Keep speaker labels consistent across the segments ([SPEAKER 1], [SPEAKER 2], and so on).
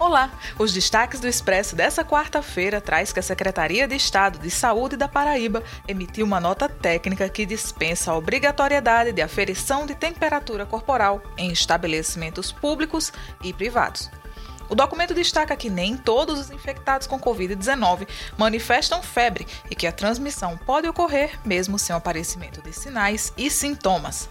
[SPEAKER 1] Olá! Os destaques do Expresso dessa quarta-feira traz que a Secretaria de Estado de Saúde da Paraíba emitiu uma nota técnica que dispensa a obrigatoriedade de aferição de temperatura corporal em estabelecimentos públicos e privados. O documento destaca que nem todos os infectados com Covid-19 manifestam febre e que a transmissão pode ocorrer mesmo sem o aparecimento de sinais e sintomas.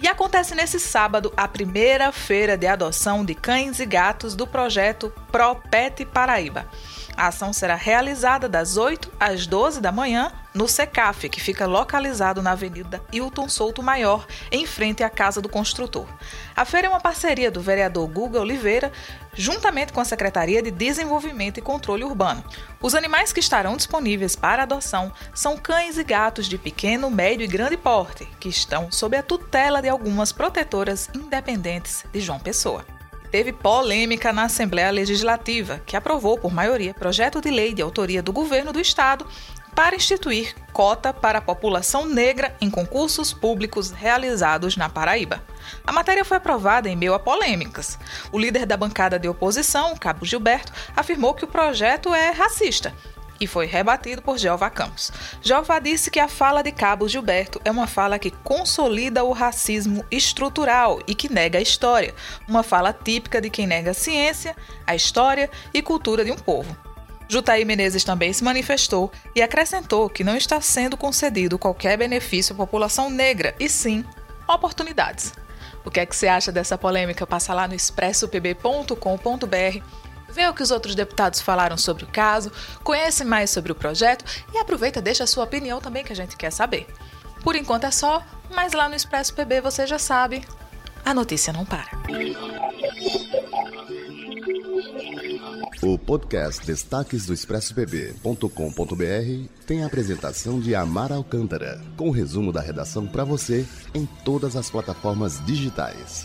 [SPEAKER 1] E acontece nesse sábado a primeira feira de adoção de cães e gatos do projeto ProPet Paraíba. A ação será realizada das 8 às 12 da manhã no SECAF, que fica localizado na Avenida Hilton Souto Maior, em frente à Casa do Construtor. A feira é uma parceria do vereador Guga Oliveira, juntamente com a Secretaria de Desenvolvimento e Controle Urbano. Os animais que estarão disponíveis para adoção são cães e gatos de pequeno, médio e grande porte, que estão sob a tutela de algumas protetoras independentes de João Pessoa teve polêmica na Assembleia Legislativa, que aprovou por maioria projeto de lei de autoria do governo do estado para instituir cota para a população negra em concursos públicos realizados na Paraíba. A matéria foi aprovada em meio a polêmicas. O líder da bancada de oposição, Cabo Gilberto, afirmou que o projeto é racista e foi rebatido por Jeová Campos. Jeová disse que a fala de Cabo Gilberto é uma fala que consolida o racismo estrutural e que nega a história, uma fala típica de quem nega a ciência, a história e cultura de um povo. Jutaí Menezes também se manifestou e acrescentou que não está sendo concedido qualquer benefício à população negra, e sim oportunidades. O que é que você acha dessa polêmica? Passa lá no expressopb.com.br, vê o que os outros deputados falaram sobre o caso, conhece mais sobre o projeto e aproveita deixa a sua opinião também que a gente quer saber. Por enquanto é só, mas lá no Expresso PB você já sabe, a notícia não para.
[SPEAKER 2] O podcast Destaques do ExpressoBB.com.br tem a apresentação de Amara Alcântara, com resumo da redação para você em todas as plataformas digitais.